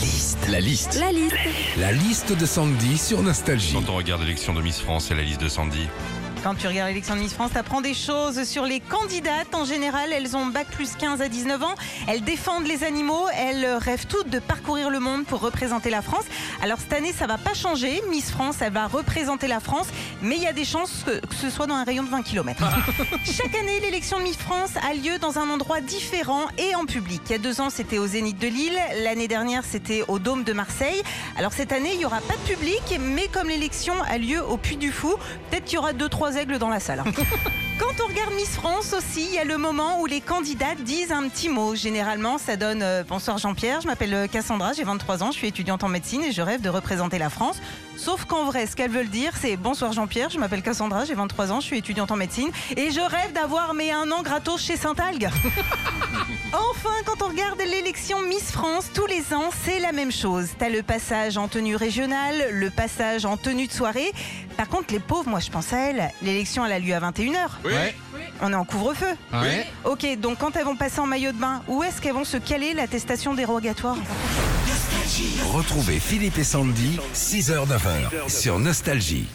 liste. La liste. La liste. La liste de Sandy sur Nostalgie. Quand on regarde l'élection de Miss France et la liste de Sandy. Quand tu regardes l'élection de Miss France, tu apprends des choses sur les candidates. En général, elles ont bac plus 15 à 19 ans. Elles défendent les animaux. Elles rêvent toutes de parcourir le monde pour représenter la France. Alors cette année, ça va pas changer. Miss France, elle va représenter la France. Mais il y a des chances que, que ce soit dans un rayon de 20 km. Chaque année, l'élection de Miss France a lieu dans un endroit différent et en public. Il y a deux ans, c'était au Zénith de Lille. L'année dernière, c'était au Dôme de Marseille. Alors cette année, il n'y aura pas de public. Mais comme l'élection a lieu au Puy du Fou, peut-être qu'il y aura deux, trois aigles dans la salle. Quand on regarde Miss France aussi, il y a le moment où les candidates disent un petit mot. Généralement, ça donne euh, Bonsoir Jean-Pierre, je m'appelle euh, Cassandra, j'ai 23 ans, je suis étudiante en médecine et je rêve de représenter la France. Sauf qu'en vrai, ce qu'elles veulent dire, c'est Bonsoir Jean-Pierre, je m'appelle Cassandra, j'ai 23 ans, je suis étudiante en médecine et je rêve d'avoir mes un an gratos chez Saint-Algue. Enfin, quand on regarde l'élection Miss France, tous les ans, c'est la même chose. T'as le passage en tenue régionale, le passage en tenue de soirée. Par contre, les pauvres, moi je pense à elles. L'élection, elle a lieu à 21h. On est en couvre-feu. Ouais. Ok, donc quand elles vont passer en maillot de bain, où est-ce qu'elles vont se caler l'attestation dérogatoire Retrouvez Philippe et Sandy, 6h-9h, sur Nostalgie.